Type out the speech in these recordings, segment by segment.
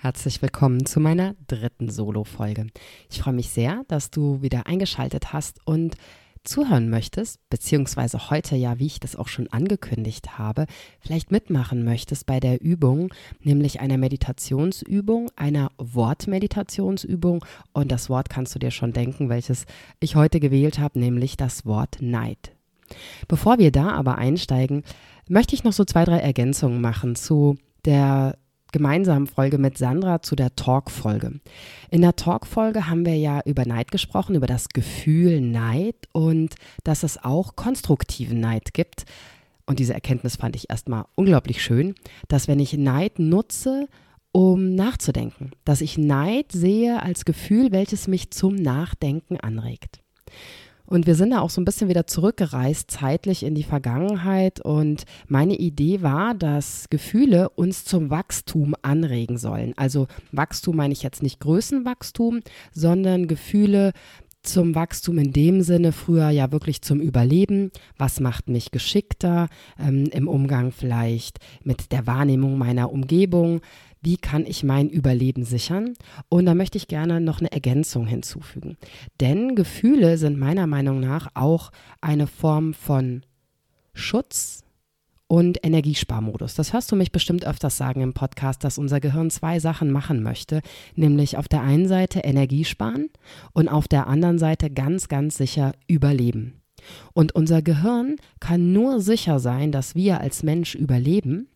Herzlich willkommen zu meiner dritten Solo-Folge. Ich freue mich sehr, dass du wieder eingeschaltet hast und zuhören möchtest, beziehungsweise heute ja, wie ich das auch schon angekündigt habe, vielleicht mitmachen möchtest bei der Übung, nämlich einer Meditationsübung, einer Wortmeditationsübung. Und das Wort kannst du dir schon denken, welches ich heute gewählt habe, nämlich das Wort Neid. Bevor wir da aber einsteigen, möchte ich noch so zwei, drei Ergänzungen machen zu der gemeinsamen Folge mit Sandra zu der Talk-Folge. In der Talk-Folge haben wir ja über Neid gesprochen, über das Gefühl Neid und dass es auch konstruktiven Neid gibt. Und diese Erkenntnis fand ich erstmal unglaublich schön, dass wenn ich Neid nutze, um nachzudenken, dass ich Neid sehe als Gefühl, welches mich zum Nachdenken anregt. Und wir sind da auch so ein bisschen wieder zurückgereist, zeitlich in die Vergangenheit. Und meine Idee war, dass Gefühle uns zum Wachstum anregen sollen. Also Wachstum meine ich jetzt nicht Größenwachstum, sondern Gefühle, zum Wachstum in dem Sinne, früher ja wirklich zum Überleben. Was macht mich geschickter ähm, im Umgang vielleicht mit der Wahrnehmung meiner Umgebung? Wie kann ich mein Überleben sichern? Und da möchte ich gerne noch eine Ergänzung hinzufügen. Denn Gefühle sind meiner Meinung nach auch eine Form von Schutz und Energiesparmodus. Das hörst du mich bestimmt öfters sagen im Podcast, dass unser Gehirn zwei Sachen machen möchte, nämlich auf der einen Seite Energie sparen und auf der anderen Seite ganz, ganz sicher überleben. Und unser Gehirn kann nur sicher sein, dass wir als Mensch überleben,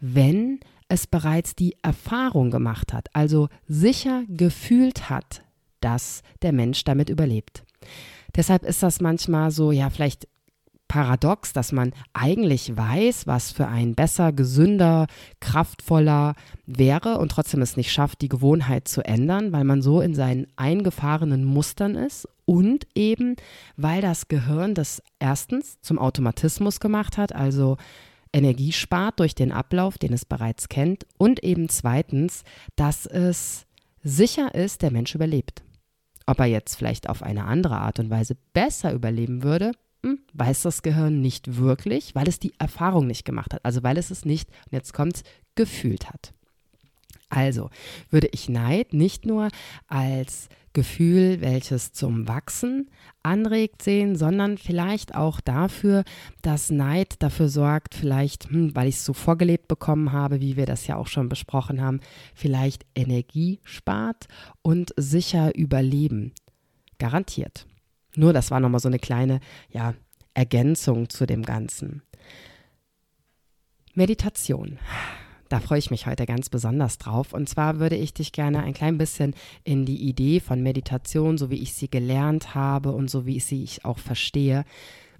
wenn es bereits die Erfahrung gemacht hat, also sicher gefühlt hat, dass der Mensch damit überlebt. Deshalb ist das manchmal so, ja, vielleicht paradox, dass man eigentlich weiß, was für ein besser, gesünder, kraftvoller wäre und trotzdem es nicht schafft, die Gewohnheit zu ändern, weil man so in seinen eingefahrenen Mustern ist und eben, weil das Gehirn das erstens zum Automatismus gemacht hat, also Energie spart durch den Ablauf, den es bereits kennt. Und eben zweitens, dass es sicher ist, der Mensch überlebt. Ob er jetzt vielleicht auf eine andere Art und Weise besser überleben würde, hm, weiß das Gehirn nicht wirklich, weil es die Erfahrung nicht gemacht hat. Also weil es es nicht, und jetzt kommt gefühlt hat. Also würde ich Neid nicht nur als Gefühl, welches zum Wachsen anregt, sehen, sondern vielleicht auch dafür, dass Neid dafür sorgt, vielleicht, hm, weil ich es so vorgelebt bekommen habe, wie wir das ja auch schon besprochen haben, vielleicht Energie spart und sicher überleben. Garantiert. Nur das war nochmal so eine kleine, ja, Ergänzung zu dem Ganzen. Meditation. Da freue ich mich heute ganz besonders drauf. Und zwar würde ich dich gerne ein klein bisschen in die Idee von Meditation, so wie ich sie gelernt habe und so wie ich sie auch verstehe,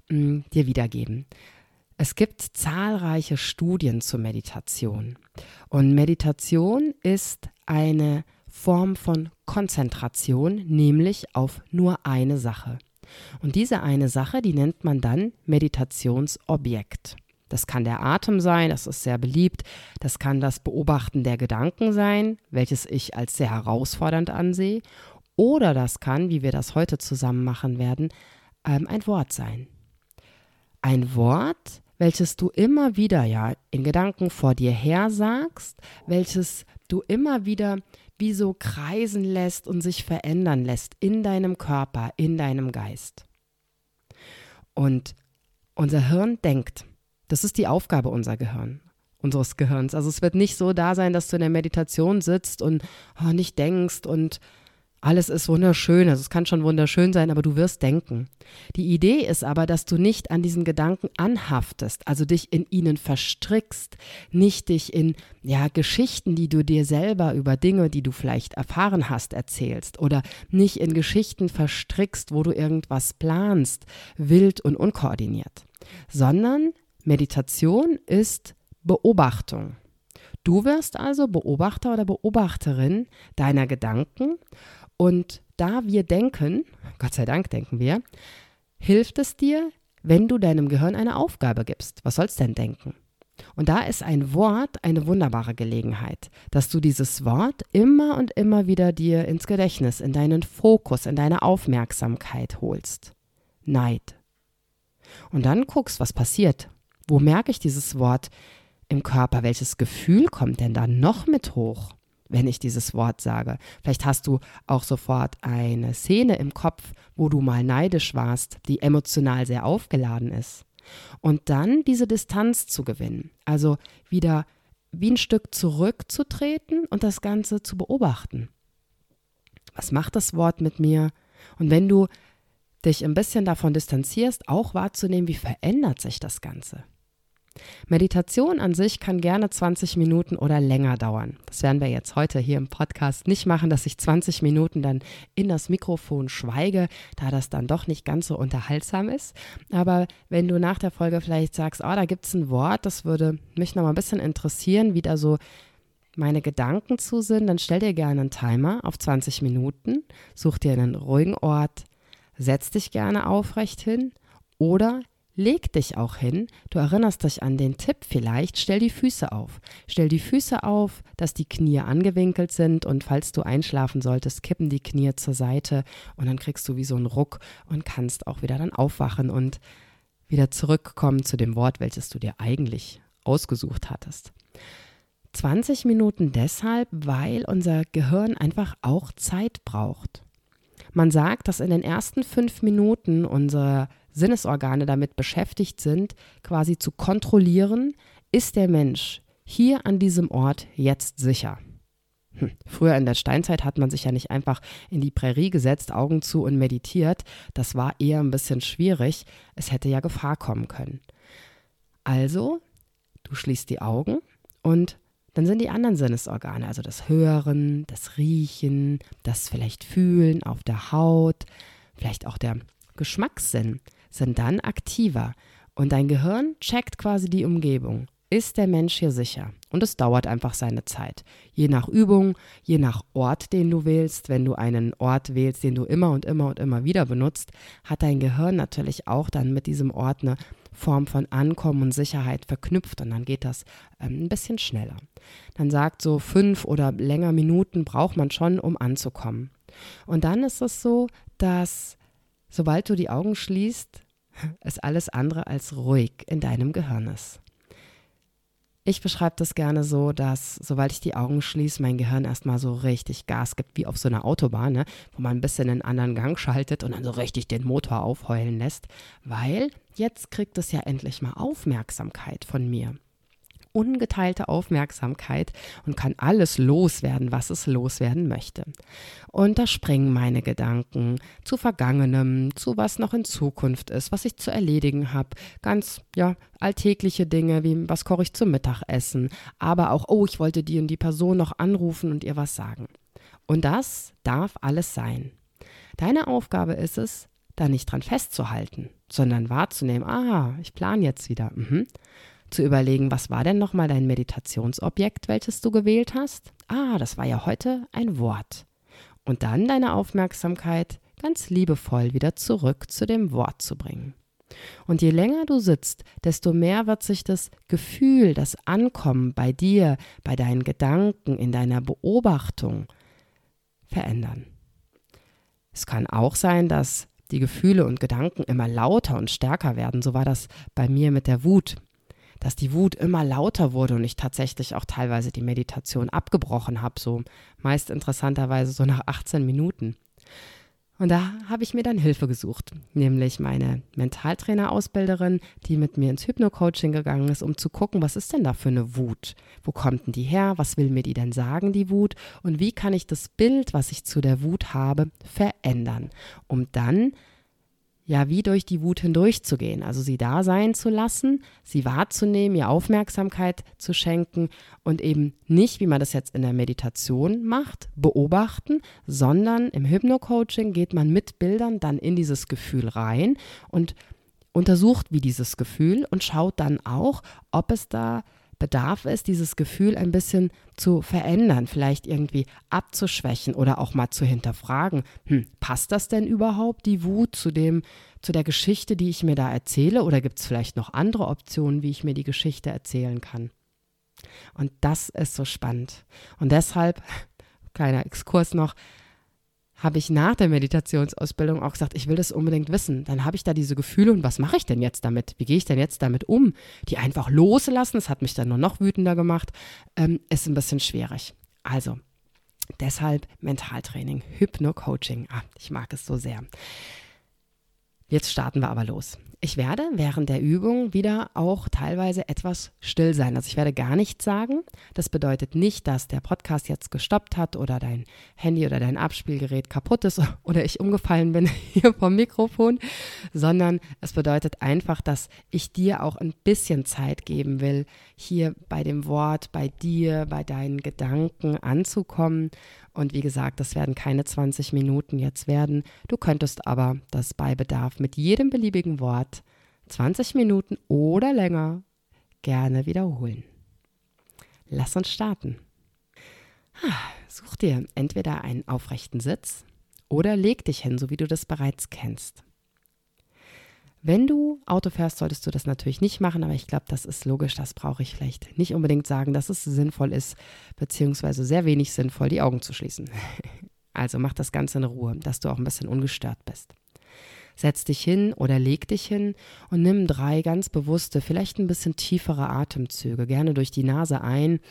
mm, dir wiedergeben. Es gibt zahlreiche Studien zur Meditation. Und Meditation ist eine Form von Konzentration, nämlich auf nur eine Sache. Und diese eine Sache, die nennt man dann Meditationsobjekt. Das kann der Atem sein, das ist sehr beliebt. Das kann das Beobachten der Gedanken sein, welches ich als sehr herausfordernd ansehe. Oder das kann, wie wir das heute zusammen machen werden, ähm, ein Wort sein. Ein Wort, welches du immer wieder ja in Gedanken vor dir her sagst, welches du immer wieder wie so kreisen lässt und sich verändern lässt in deinem Körper, in deinem Geist. Und unser Hirn denkt. Das ist die Aufgabe unser Gehirn, unseres Gehirns. Also es wird nicht so da sein, dass du in der Meditation sitzt und oh, nicht denkst und alles ist wunderschön. Also es kann schon wunderschön sein, aber du wirst denken. Die Idee ist aber, dass du nicht an diesen Gedanken anhaftest, also dich in ihnen verstrickst, nicht dich in ja Geschichten, die du dir selber über Dinge, die du vielleicht erfahren hast, erzählst oder nicht in Geschichten verstrickst, wo du irgendwas planst, wild und unkoordiniert, sondern Meditation ist Beobachtung. Du wirst also Beobachter oder Beobachterin deiner Gedanken und da wir denken, Gott sei Dank denken wir, hilft es dir, wenn du deinem Gehirn eine Aufgabe gibst. Was soll's denn denken? Und da ist ein Wort eine wunderbare Gelegenheit, dass du dieses Wort immer und immer wieder dir ins Gedächtnis, in deinen Fokus, in deine Aufmerksamkeit holst. Neid. Und dann guckst, was passiert. Wo merke ich dieses Wort im Körper? Welches Gefühl kommt denn da noch mit hoch? wenn ich dieses Wort sage. Vielleicht hast du auch sofort eine Szene im Kopf, wo du mal neidisch warst, die emotional sehr aufgeladen ist. Und dann diese Distanz zu gewinnen, also wieder wie ein Stück zurückzutreten und das Ganze zu beobachten. Was macht das Wort mit mir? Und wenn du dich ein bisschen davon distanzierst, auch wahrzunehmen, wie verändert sich das Ganze. Meditation an sich kann gerne 20 Minuten oder länger dauern. Das werden wir jetzt heute hier im Podcast nicht machen, dass ich 20 Minuten dann in das Mikrofon schweige, da das dann doch nicht ganz so unterhaltsam ist. Aber wenn du nach der Folge vielleicht sagst, oh, da gibt es ein Wort, das würde mich noch mal ein bisschen interessieren, wie da so meine Gedanken zu sind, dann stell dir gerne einen Timer auf 20 Minuten, such dir einen ruhigen Ort, setz dich gerne aufrecht hin oder Leg dich auch hin. Du erinnerst dich an den Tipp vielleicht. Stell die Füße auf. Stell die Füße auf, dass die Knie angewinkelt sind und falls du einschlafen solltest, kippen die Knie zur Seite und dann kriegst du wie so einen Ruck und kannst auch wieder dann aufwachen und wieder zurückkommen zu dem Wort, welches du dir eigentlich ausgesucht hattest. 20 Minuten deshalb, weil unser Gehirn einfach auch Zeit braucht. Man sagt, dass in den ersten fünf Minuten unser Sinnesorgane damit beschäftigt sind, quasi zu kontrollieren, ist der Mensch hier an diesem Ort jetzt sicher. Hm. Früher in der Steinzeit hat man sich ja nicht einfach in die Prärie gesetzt, Augen zu und meditiert. Das war eher ein bisschen schwierig. Es hätte ja Gefahr kommen können. Also, du schließt die Augen und dann sind die anderen Sinnesorgane, also das Hören, das Riechen, das vielleicht Fühlen auf der Haut, vielleicht auch der Geschmackssinn, sind dann aktiver und dein Gehirn checkt quasi die Umgebung. Ist der Mensch hier sicher? Und es dauert einfach seine Zeit. Je nach Übung, je nach Ort, den du wählst, wenn du einen Ort wählst, den du immer und immer und immer wieder benutzt, hat dein Gehirn natürlich auch dann mit diesem Ort eine Form von Ankommen und Sicherheit verknüpft und dann geht das ähm, ein bisschen schneller. Dann sagt so fünf oder länger Minuten braucht man schon, um anzukommen. Und dann ist es so, dass Sobald du die Augen schließt, es alles andere als ruhig in deinem Gehirn ist. Ich beschreibe das gerne so, dass sobald ich die Augen schließe, mein Gehirn erstmal so richtig Gas gibt, wie auf so einer Autobahn, ne? wo man ein bisschen einen anderen Gang schaltet und dann so richtig den Motor aufheulen lässt, weil jetzt kriegt es ja endlich mal Aufmerksamkeit von mir ungeteilte Aufmerksamkeit und kann alles loswerden, was es loswerden möchte. Und da springen meine Gedanken zu Vergangenem, zu was noch in Zukunft ist, was ich zu erledigen habe. Ganz, ja, alltägliche Dinge, wie was koche ich zum Mittagessen, aber auch, oh, ich wollte die und die Person noch anrufen und ihr was sagen. Und das darf alles sein. Deine Aufgabe ist es, da nicht dran festzuhalten, sondern wahrzunehmen, ah, ich plane jetzt wieder. Mhm zu überlegen, was war denn nochmal dein Meditationsobjekt, welches du gewählt hast? Ah, das war ja heute ein Wort. Und dann deine Aufmerksamkeit ganz liebevoll wieder zurück zu dem Wort zu bringen. Und je länger du sitzt, desto mehr wird sich das Gefühl, das Ankommen bei dir, bei deinen Gedanken, in deiner Beobachtung verändern. Es kann auch sein, dass die Gefühle und Gedanken immer lauter und stärker werden. So war das bei mir mit der Wut dass die Wut immer lauter wurde und ich tatsächlich auch teilweise die Meditation abgebrochen habe, so meist interessanterweise so nach 18 Minuten. Und da habe ich mir dann Hilfe gesucht, nämlich meine Mentaltrainer-Ausbilderin, die mit mir ins Hypno-Coaching gegangen ist, um zu gucken, was ist denn da für eine Wut? Wo kommt denn die her? Was will mir die denn sagen, die Wut? Und wie kann ich das Bild, was ich zu der Wut habe, verändern, um dann ja wie durch die Wut hindurchzugehen, also sie da sein zu lassen, sie wahrzunehmen, ihr Aufmerksamkeit zu schenken und eben nicht, wie man das jetzt in der Meditation macht, beobachten, sondern im Hypno-Coaching geht man mit Bildern dann in dieses Gefühl rein und untersucht wie dieses Gefühl und schaut dann auch, ob es da bedarf es, dieses Gefühl ein bisschen zu verändern, vielleicht irgendwie abzuschwächen oder auch mal zu hinterfragen, hm, passt das denn überhaupt, die Wut, zu dem, zu der Geschichte, die ich mir da erzähle, oder gibt es vielleicht noch andere Optionen, wie ich mir die Geschichte erzählen kann? Und das ist so spannend. Und deshalb, kleiner Exkurs noch, habe ich nach der Meditationsausbildung auch gesagt, ich will das unbedingt wissen. Dann habe ich da diese Gefühle und was mache ich denn jetzt damit? Wie gehe ich denn jetzt damit um? Die einfach loslassen, das hat mich dann nur noch wütender gemacht, ähm, ist ein bisschen schwierig. Also, deshalb Mentaltraining, Hypno-Coaching. Ah, ich mag es so sehr. Jetzt starten wir aber los. Ich werde während der Übung wieder auch teilweise etwas still sein. Also ich werde gar nichts sagen. Das bedeutet nicht, dass der Podcast jetzt gestoppt hat oder dein Handy oder dein Abspielgerät kaputt ist oder ich umgefallen bin hier vom Mikrofon, sondern es bedeutet einfach, dass ich dir auch ein bisschen Zeit geben will, hier bei dem Wort, bei dir, bei deinen Gedanken anzukommen und wie gesagt, das werden keine 20 Minuten jetzt werden. Du könntest aber das bei Bedarf mit jedem beliebigen Wort 20 Minuten oder länger gerne wiederholen. Lass uns starten. Such dir entweder einen aufrechten Sitz oder leg dich hin, so wie du das bereits kennst. Wenn du Auto fährst, solltest du das natürlich nicht machen, aber ich glaube, das ist logisch. Das brauche ich vielleicht nicht unbedingt sagen, dass es sinnvoll ist, beziehungsweise sehr wenig sinnvoll, die Augen zu schließen. Also mach das Ganze in Ruhe, dass du auch ein bisschen ungestört bist. Setz dich hin oder leg dich hin und nimm drei ganz bewusste, vielleicht ein bisschen tiefere Atemzüge, gerne durch die Nase ein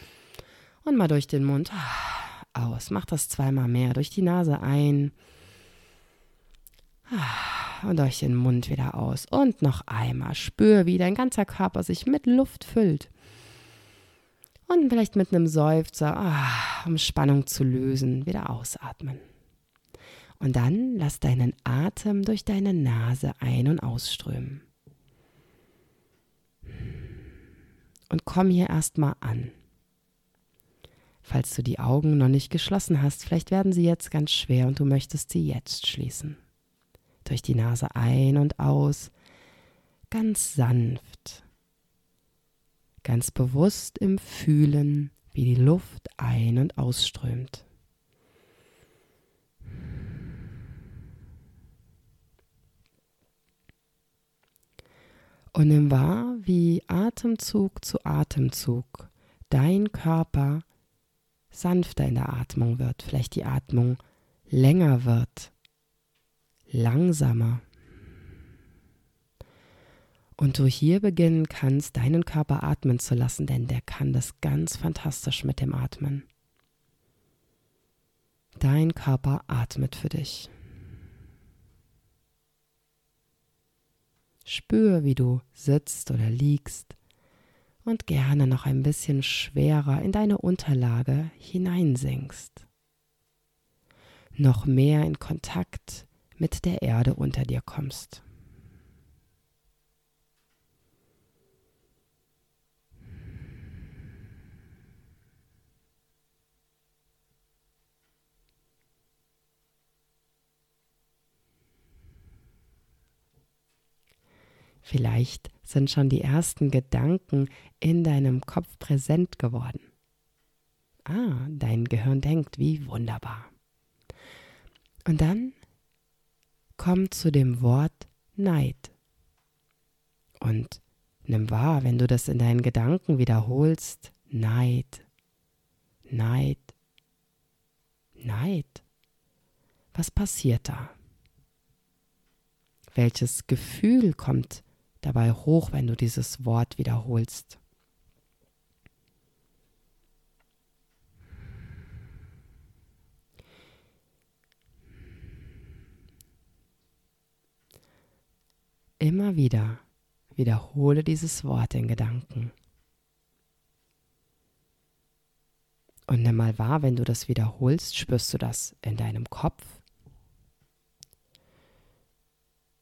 und mal durch den Mund aus. Mach das zweimal mehr. Durch die Nase ein und durch den Mund wieder aus. Und noch einmal. Spür, wie dein ganzer Körper sich mit Luft füllt. Und vielleicht mit einem Seufzer, ah, um Spannung zu lösen, wieder ausatmen. Und dann lass deinen Atem durch deine Nase ein- und ausströmen. Und komm hier erstmal an. Falls du die Augen noch nicht geschlossen hast, vielleicht werden sie jetzt ganz schwer und du möchtest sie jetzt schließen durch die Nase ein und aus, ganz sanft, ganz bewusst im Fühlen, wie die Luft ein- und ausströmt. Und nimm wahr, wie Atemzug zu Atemzug dein Körper sanfter in der Atmung wird, vielleicht die Atmung länger wird langsamer. Und du hier beginnen kannst, deinen Körper atmen zu lassen, denn der kann das ganz fantastisch mit dem Atmen. Dein Körper atmet für dich. Spür, wie du sitzt oder liegst und gerne noch ein bisschen schwerer in deine Unterlage hineinsinkst. Noch mehr in Kontakt mit der Erde unter dir kommst. Vielleicht sind schon die ersten Gedanken in deinem Kopf präsent geworden. Ah, dein Gehirn denkt, wie wunderbar. Und dann komm zu dem Wort Neid. Und nimm wahr, wenn du das in deinen Gedanken wiederholst, Neid, Neid, Neid. Was passiert da? Welches Gefühl kommt dabei hoch, wenn du dieses Wort wiederholst? Immer wieder wiederhole dieses Wort in Gedanken. Und nimm mal wahr, wenn du das wiederholst, spürst du das in deinem Kopf?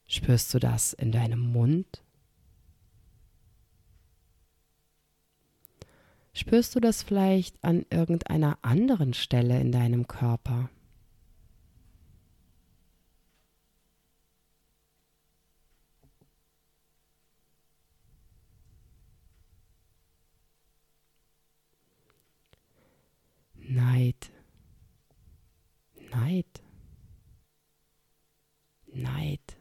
Spürst du das in deinem Mund? Spürst du das vielleicht an irgendeiner anderen Stelle in deinem Körper? Neid, Neid, Neid.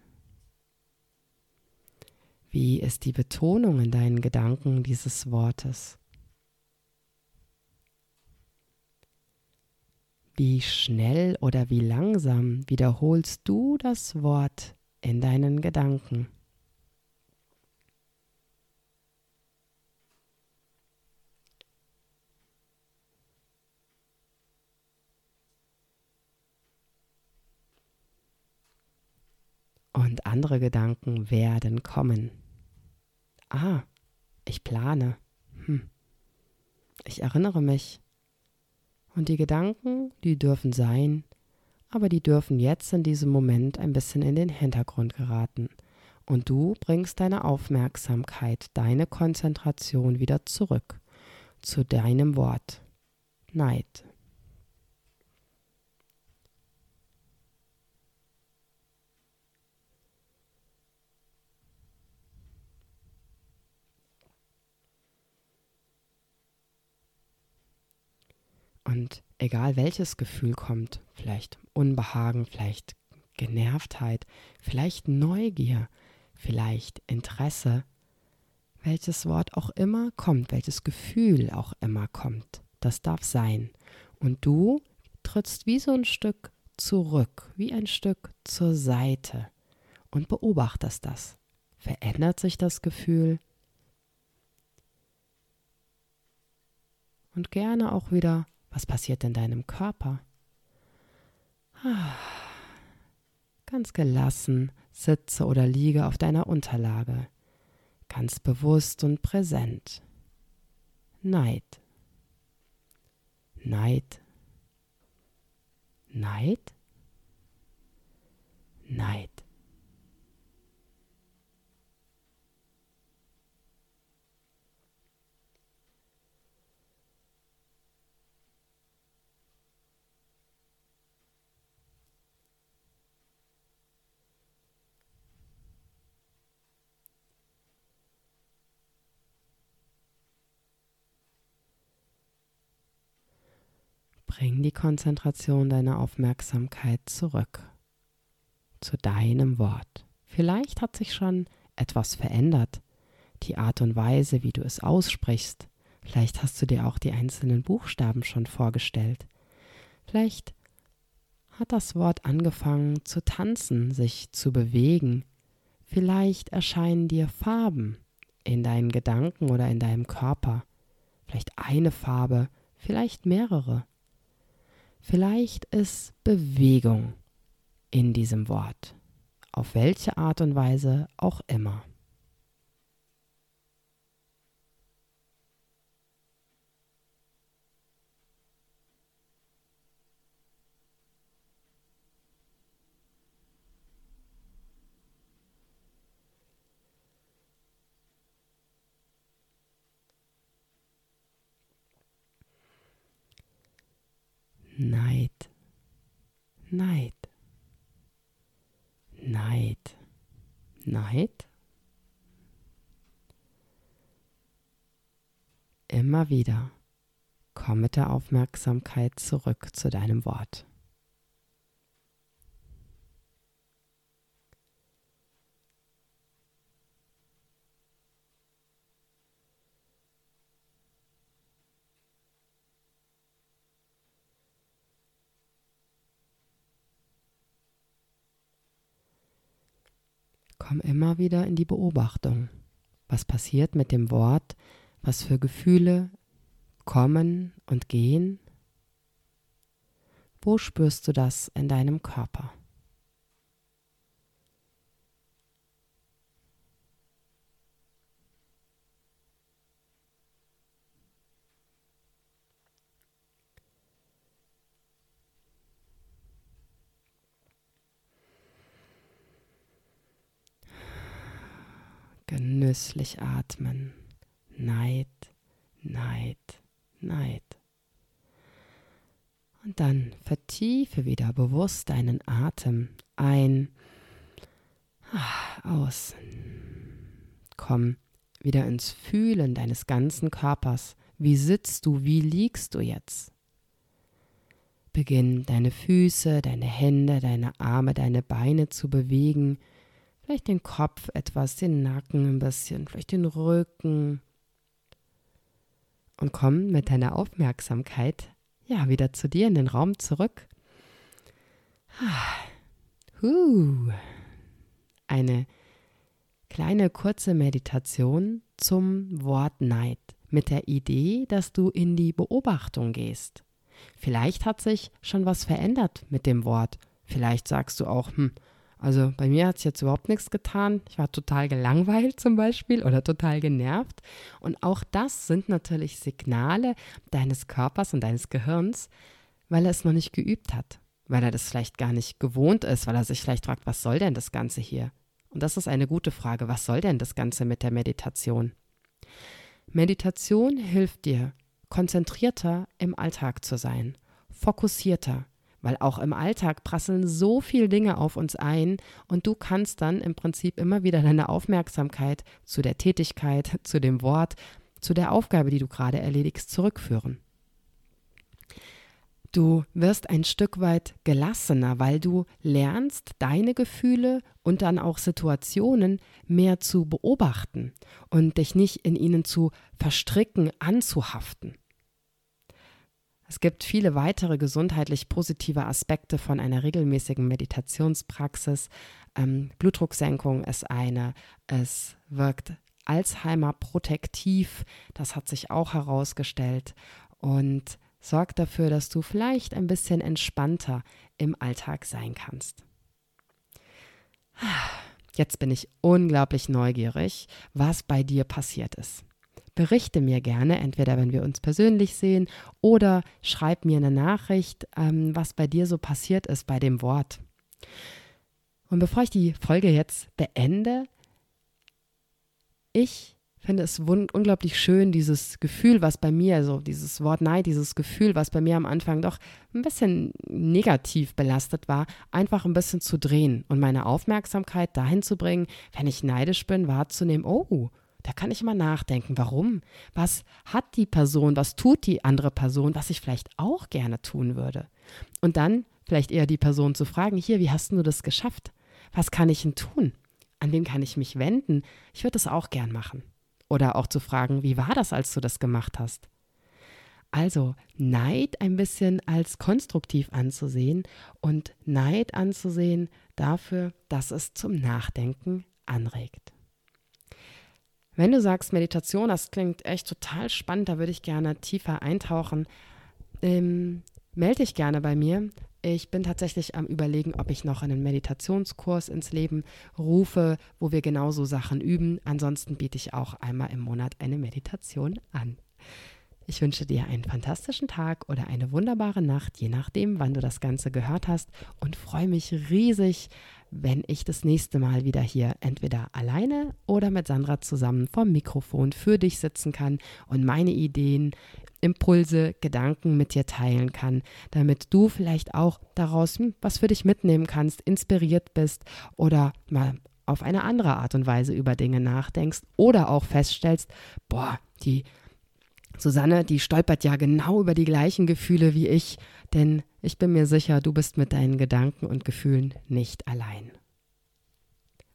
Wie ist die Betonung in deinen Gedanken dieses Wortes? Wie schnell oder wie langsam wiederholst du das Wort in deinen Gedanken? Und andere Gedanken werden kommen. Ah, ich plane. Hm. Ich erinnere mich. Und die Gedanken, die dürfen sein, aber die dürfen jetzt in diesem Moment ein bisschen in den Hintergrund geraten. Und du bringst deine Aufmerksamkeit, deine Konzentration wieder zurück zu deinem Wort. Neid. Und egal welches Gefühl kommt, vielleicht Unbehagen, vielleicht Genervtheit, vielleicht Neugier, vielleicht Interesse, welches Wort auch immer kommt, welches Gefühl auch immer kommt, das darf sein. Und du trittst wie so ein Stück zurück, wie ein Stück zur Seite und beobachtest das. Verändert sich das Gefühl? Und gerne auch wieder was passiert in deinem Körper? Ah, ganz gelassen sitze oder liege auf deiner Unterlage, ganz bewusst und präsent. Neid. Neid. Neid. Neid. Bring die Konzentration deiner Aufmerksamkeit zurück zu deinem Wort. Vielleicht hat sich schon etwas verändert, die Art und Weise, wie du es aussprichst. Vielleicht hast du dir auch die einzelnen Buchstaben schon vorgestellt. Vielleicht hat das Wort angefangen zu tanzen, sich zu bewegen. Vielleicht erscheinen dir Farben in deinen Gedanken oder in deinem Körper. Vielleicht eine Farbe, vielleicht mehrere. Vielleicht ist Bewegung in diesem Wort, auf welche Art und Weise auch immer. Neid, Neid, Neid, Neid. Immer wieder komm mit der Aufmerksamkeit zurück zu deinem Wort. Komm immer wieder in die Beobachtung. Was passiert mit dem Wort? Was für Gefühle kommen und gehen? Wo spürst du das in deinem Körper? Genüsslich atmen. Neid, Neid, Neid. Und dann vertiefe wieder bewusst deinen Atem ein, aus. Komm wieder ins Fühlen deines ganzen Körpers. Wie sitzt du? Wie liegst du jetzt? Beginn deine Füße, deine Hände, deine Arme, deine Beine zu bewegen. Vielleicht den Kopf etwas, den Nacken ein bisschen, vielleicht den Rücken. Und komm mit deiner Aufmerksamkeit ja wieder zu dir in den Raum zurück. Eine kleine kurze Meditation zum Wort Neid mit der Idee, dass du in die Beobachtung gehst. Vielleicht hat sich schon was verändert mit dem Wort. Vielleicht sagst du auch, hm, also bei mir hat es jetzt überhaupt nichts getan. Ich war total gelangweilt zum Beispiel oder total genervt. Und auch das sind natürlich Signale deines Körpers und deines Gehirns, weil er es noch nicht geübt hat, weil er das vielleicht gar nicht gewohnt ist, weil er sich vielleicht fragt, was soll denn das Ganze hier? Und das ist eine gute Frage, was soll denn das Ganze mit der Meditation? Meditation hilft dir, konzentrierter im Alltag zu sein, fokussierter, weil auch im Alltag prasseln so viele Dinge auf uns ein und du kannst dann im Prinzip immer wieder deine Aufmerksamkeit zu der Tätigkeit, zu dem Wort, zu der Aufgabe, die du gerade erledigst, zurückführen. Du wirst ein Stück weit gelassener, weil du lernst, deine Gefühle und dann auch Situationen mehr zu beobachten und dich nicht in ihnen zu verstricken, anzuhaften. Es gibt viele weitere gesundheitlich positive Aspekte von einer regelmäßigen Meditationspraxis. Ähm, Blutdrucksenkung ist eine. Es wirkt Alzheimer protektiv. Das hat sich auch herausgestellt. Und sorgt dafür, dass du vielleicht ein bisschen entspannter im Alltag sein kannst. Jetzt bin ich unglaublich neugierig, was bei dir passiert ist. Berichte mir gerne, entweder wenn wir uns persönlich sehen oder schreib mir eine Nachricht, ähm, was bei dir so passiert ist bei dem Wort. Und bevor ich die Folge jetzt beende, ich finde es unglaublich schön, dieses Gefühl, was bei mir, also dieses Wort Neid, dieses Gefühl, was bei mir am Anfang doch ein bisschen negativ belastet war, einfach ein bisschen zu drehen und meine Aufmerksamkeit dahin zu bringen, wenn ich neidisch bin, wahrzunehmen, oh, da kann ich mal nachdenken, warum? Was hat die Person, was tut die andere Person, was ich vielleicht auch gerne tun würde? Und dann vielleicht eher die Person zu fragen, hier, wie hast du das geschafft? Was kann ich denn tun? An wen kann ich mich wenden? Ich würde das auch gern machen. Oder auch zu fragen, wie war das, als du das gemacht hast? Also Neid ein bisschen als konstruktiv anzusehen und Neid anzusehen dafür, dass es zum Nachdenken anregt. Wenn du sagst Meditation, das klingt echt total spannend, da würde ich gerne tiefer eintauchen, ähm, melde dich gerne bei mir. Ich bin tatsächlich am Überlegen, ob ich noch einen Meditationskurs ins Leben rufe, wo wir genauso Sachen üben. Ansonsten biete ich auch einmal im Monat eine Meditation an. Ich wünsche dir einen fantastischen Tag oder eine wunderbare Nacht, je nachdem, wann du das Ganze gehört hast und freue mich riesig, wenn ich das nächste Mal wieder hier entweder alleine oder mit Sandra zusammen vom Mikrofon für dich sitzen kann und meine Ideen Impulse, Gedanken mit dir teilen kann, damit du vielleicht auch daraus hm, was für dich mitnehmen kannst, inspiriert bist oder mal auf eine andere Art und Weise über Dinge nachdenkst oder auch feststellst, boah, die Susanne, die stolpert ja genau über die gleichen Gefühle wie ich, denn ich bin mir sicher, du bist mit deinen Gedanken und Gefühlen nicht allein.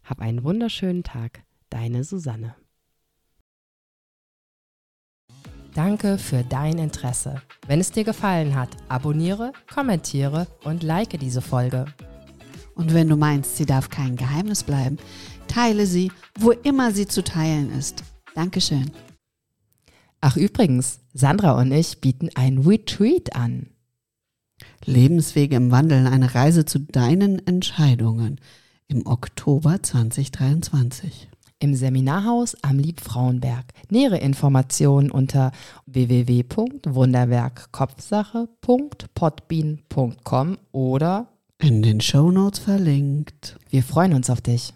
Hab einen wunderschönen Tag, deine Susanne. Danke für dein Interesse. Wenn es dir gefallen hat, abonniere, kommentiere und like diese Folge. Und wenn du meinst, sie darf kein Geheimnis bleiben, teile sie, wo immer sie zu teilen ist. Dankeschön. Ach übrigens, Sandra und ich bieten ein Retreat an. Lebenswege im Wandel, eine Reise zu deinen Entscheidungen im Oktober 2023 im Seminarhaus am Liebfrauenberg. Nähere Informationen unter www.wunderwerkkopfsache.podbean.com oder in den Shownotes verlinkt. Wir freuen uns auf dich.